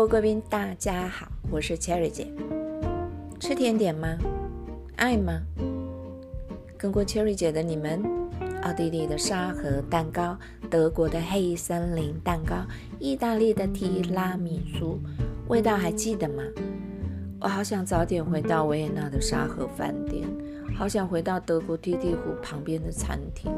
各位贵宾，大家好，我是 Cherry 姐。吃甜点吗？爱吗？跟过 Cherry 姐的你们，奥地利的沙盒蛋糕，德国的黑森林蛋糕，意大利的提拉米苏，味道还记得吗？我好想早点回到维也纳的沙盒饭店，好想回到德国梯地湖旁边的餐厅，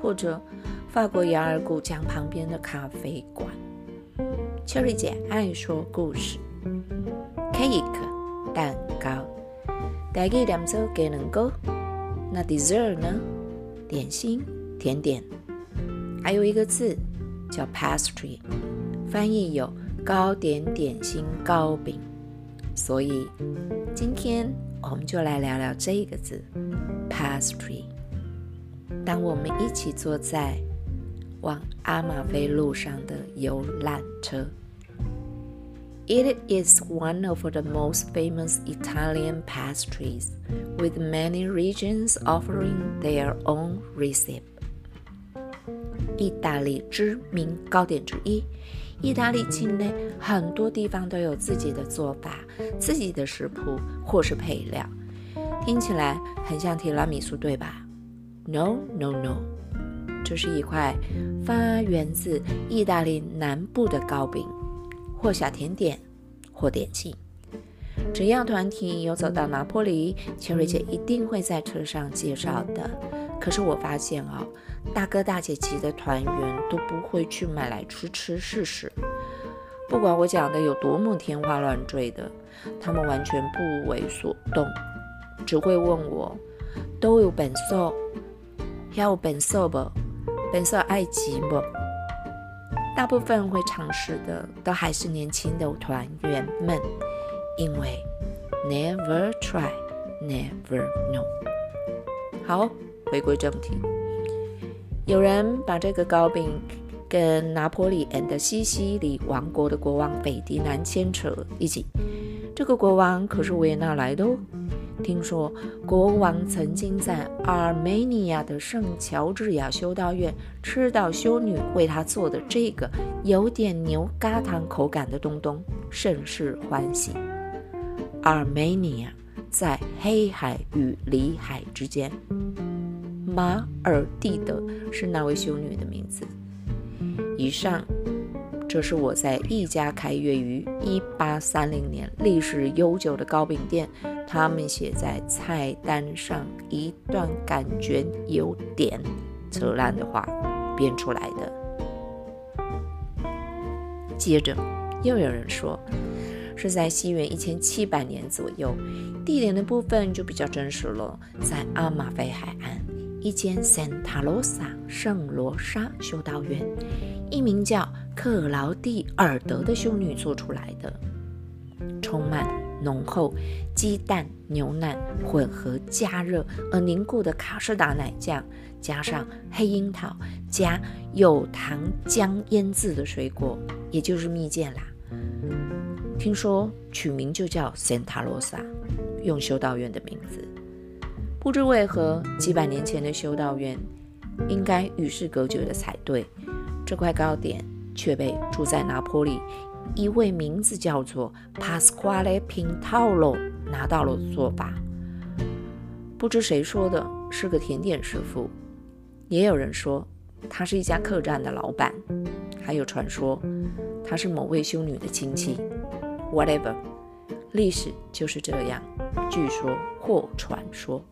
或者法国雅尔古墙旁边的咖啡馆。Cherry 姐爱说故事，cake 蛋糕，大概两周给能够。那 dessert 呢？点心、甜点，还有一个字叫 pastry，翻译有糕点、点心、糕饼。所以今天我们就来聊聊这个字 pastry。当我们一起坐在往阿马菲路上的游览车。It is one of the most famous Italian pastries, with many regions offering their own recipe. 意大利知名糕点之一，意大利境内很多地方都有自己的做法、自己的食谱或是配料。听起来很像提拉米苏，对吧？No, no, no. 这是一块发源自意大利南部的糕饼，或小甜点，或点心。只要团体有走到拿坡里，千瑞姐一定会在车上介绍的。可是我发现哦，大哥大姐级的团员都不会去买来吃吃试试。不管我讲的有多么天花乱坠的，他们完全不为所动，只会问我：都有本色，有本色不？本色爱寂寞，大部分会尝试的都还是年轻的团员们，因为 never try, never know。好，回归正题，有人把这个糕饼跟拿破里 and 西西里王国的国王斐迪南牵扯一起，这个国王可是维也纳来的哦。听说国王曾经在阿尔梅尼亚的圣乔治亚修道院吃到修女为他做的这个有点牛轧糖口感的东东，甚是欢喜。阿尔梅尼亚在黑海与里海之间，马尔蒂德是那位修女的名字。以上。这是我在一家开业于一八三零年、历史悠久的糕饼店，他们写在菜单上一段感觉有点扯烂的话编出来的。接着又有人说是在西元一千七百年左右，地点的部分就比较真实了，在阿马菲海岸一间 Santa Rosa 圣罗莎修道院，一名叫。克劳蒂尔德的修女做出来的，充满浓厚鸡蛋、牛奶混合加热而凝固的卡士达奶酱，加上黑樱桃，加有糖浆腌制的水果，也就是蜜饯啦。听说取名就叫 Santa Rosa，用修道院的名字。不知为何，几百年前的修道院应该与世隔绝的才对。这块糕点。却被住在拿坡里一位名字叫做 Pasquale Pintalo 拿到了做法。不知谁说的，是个甜点师傅；也有人说他是一家客栈的老板；还有传说他是某位修女的亲戚。Whatever，历史就是这样。据说或传说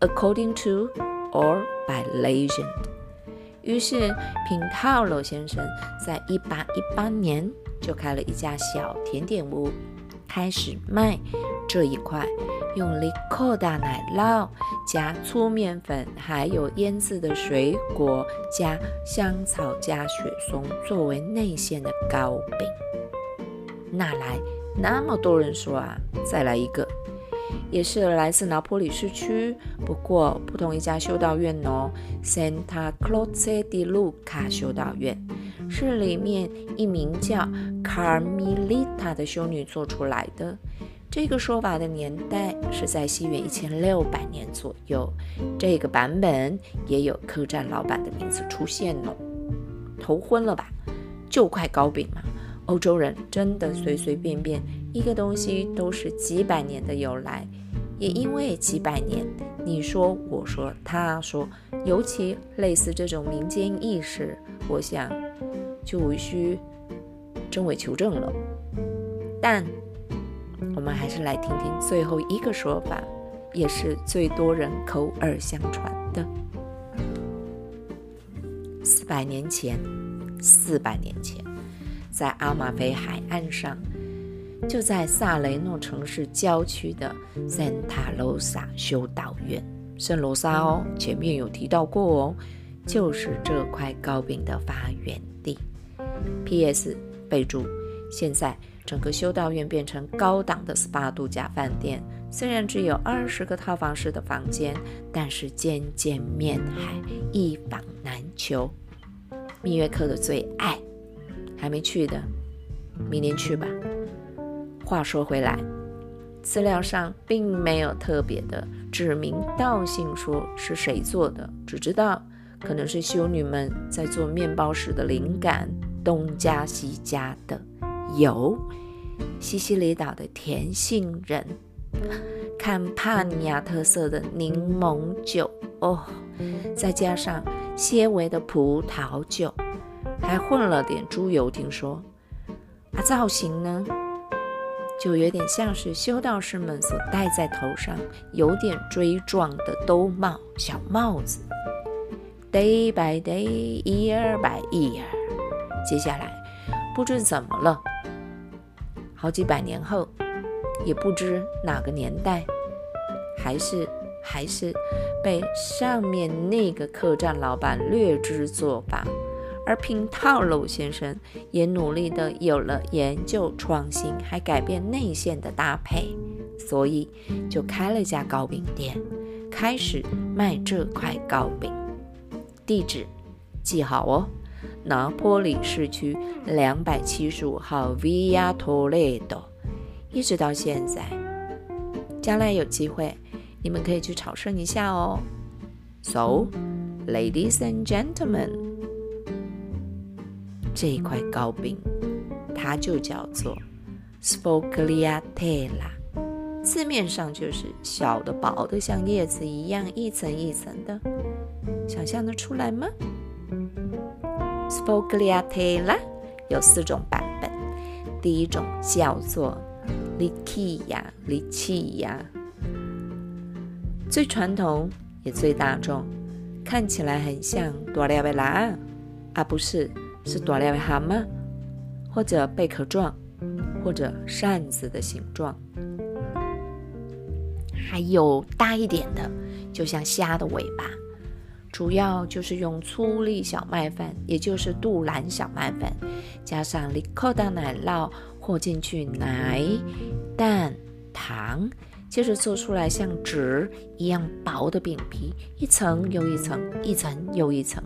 ，according to or by legend。于是，平套罗先生在一八一八年就开了一家小甜点屋，开始卖这一块用利口大奶酪加粗面粉，还有腌制的水果加香草加雪松作为内馅的糕饼。哪来那么多人说啊？再来一个。也是来自拿坡里市区，不过不同一家修道院哦，Santa Croce di Luca 修道院是里面一名叫 Carmelita 的修女做出来的。这个说法的年代是在西元一千六百年左右。这个版本也有客栈老板的名字出现哦。头昏了吧？就块糕饼嘛欧洲人真的随随便便一个东西都是几百年的由来，也因为几百年，你说我说他说，尤其类似这种民间意识，我想就无需真伪求证了。但我们还是来听听最后一个说法，也是最多人口耳相传的。四百年前，四百年前，在阿马菲海岸上，就在萨雷诺城市郊区的圣塔罗萨修道院，圣罗萨哦，前面有提到过哦，就是这块糕饼的发源地。P.S. 备注：现在。整个修道院变成高档的 SPA 度假饭店，虽然只有二十个套房式的房间，但是间间面海，一房难求。蜜月客的最爱，还没去的，明年去吧。话说回来，资料上并没有特别的指名道姓说是谁做的，只知道可能是修女们在做面包时的灵感，东加西加的。有西西里岛的甜杏仁，看帕尼亚特色的柠檬酒哦，再加上纤维的葡萄酒，还混了点猪油。听说啊，造型呢，就有点像是修道士们所戴在头上有点锥状的兜帽小帽子。Day by day, year by year，接下来不知怎么了。好几百年后，也不知哪个年代，还是还是被上面那个客栈老板略知作罢，而平套路先生也努力的有了研究创新，还改变内馅的搭配，所以就开了家糕饼店，开始卖这块糕饼。地址记好哦。拿坡里市区两百七十五号 Via Toledo，一直到现在。将来有机会，你们可以去朝圣一下哦。So, ladies and gentlemen，这一块糕饼，它就叫做 Sfogliatella，字面上就是小的、薄的，像叶子一样，一层一层的。想象得出来吗？Sfogliatella 有四种版本，第一种叫做 l i c i a l i c i a 最传统也最大众，看起来很像多利维拉，啊不是，是多利维蛤蟆，或者贝壳状，或者扇子的形状，还有大一点的，就像虾的尾巴。主要就是用粗粒小麦粉，也就是杜兰小麦粉，加上利克的奶酪和进去奶、蛋、糖，接着做出来像纸一样薄的饼皮，一层又一层，一层又一层，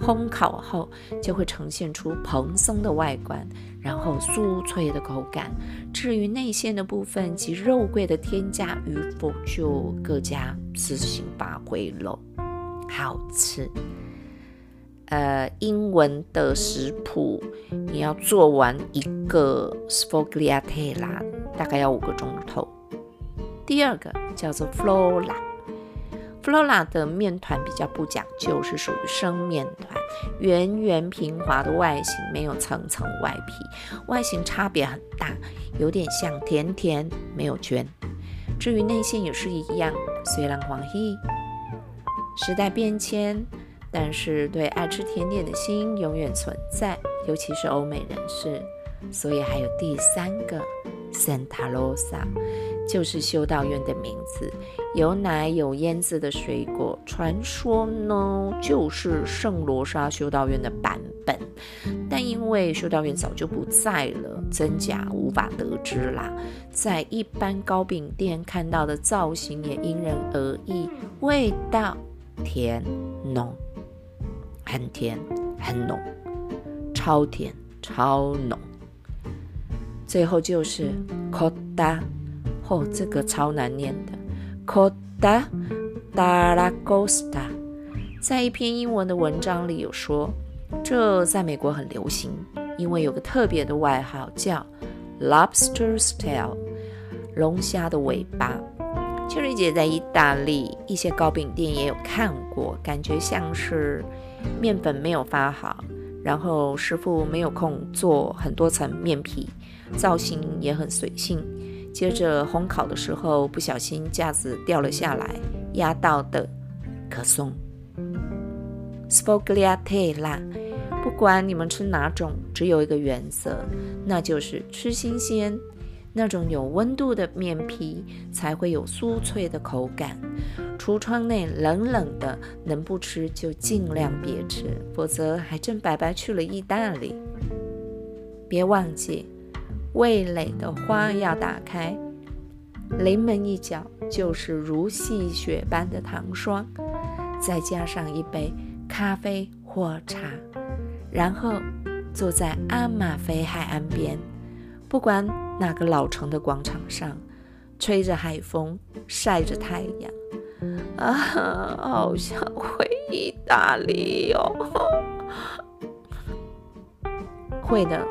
烘烤后就会呈现出蓬松的外观，然后酥脆的口感。至于内馅的部分及肉桂的添加与否，就各家自行发挥了。好吃，呃，英文的食谱，你要做完一个 sfogliatella，大概要五个钟头。第二个叫做 f l o r a Flora 的面团比较不讲究，是属于生面团，圆圆平滑的外形，没有层层外皮，外形差别很大，有点像甜甜，没有圈。至于内馅也是一样，虽然黄黑。时代变迁，但是对爱吃甜点的心永远存在，尤其是欧美人士。所以还有第三个 Santa Rosa，就是修道院的名字，有奶有腌制的水果。传说呢，就是圣罗莎修道院的版本，但因为修道院早就不在了，真假无法得知啦。在一般糕饼店看到的造型也因人而异，味道。甜浓，很甜很浓，超甜超浓。最后就是 coda，哦，这个超难念的 Cota d'aragosta。在一篇英文的文章里有说，这在美国很流行，因为有个特别的外号叫 Lobster's Tail，龙虾的尾巴。秋瑞姐在意大利一些糕饼店也有看过，感觉像是面粉没有发好，然后师傅没有空做很多层面皮，造型也很随性。接着烘烤的时候不小心架子掉了下来，压到的可颂。Sfogliatella，不管你们吃哪种，只有一个原则，那就是吃新鲜。那种有温度的面皮才会有酥脆的口感。橱窗内冷冷的，能不吃就尽量别吃，否则还真白白去了意大利。别忘记，味蕾的花要打开，临门一脚就是如细雪般的糖霜，再加上一杯咖啡或茶，然后坐在阿马菲海岸边，不管。那个老城的广场上，吹着海风，晒着太阳，啊，好想回意大利哟！会的，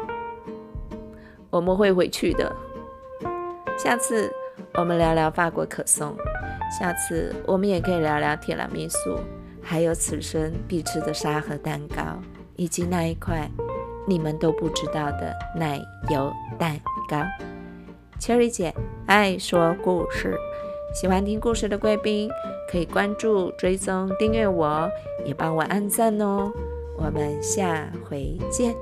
我们会回去的。下次我们聊聊法国可颂，下次我们也可以聊聊提拉米苏，还有此生必吃的沙盒蛋糕，以及那一块你们都不知道的奶油蛋。糕，Cherry 姐爱说故事，喜欢听故事的贵宾可以关注、追踪、订阅我，也帮我按赞哦。我们下回见。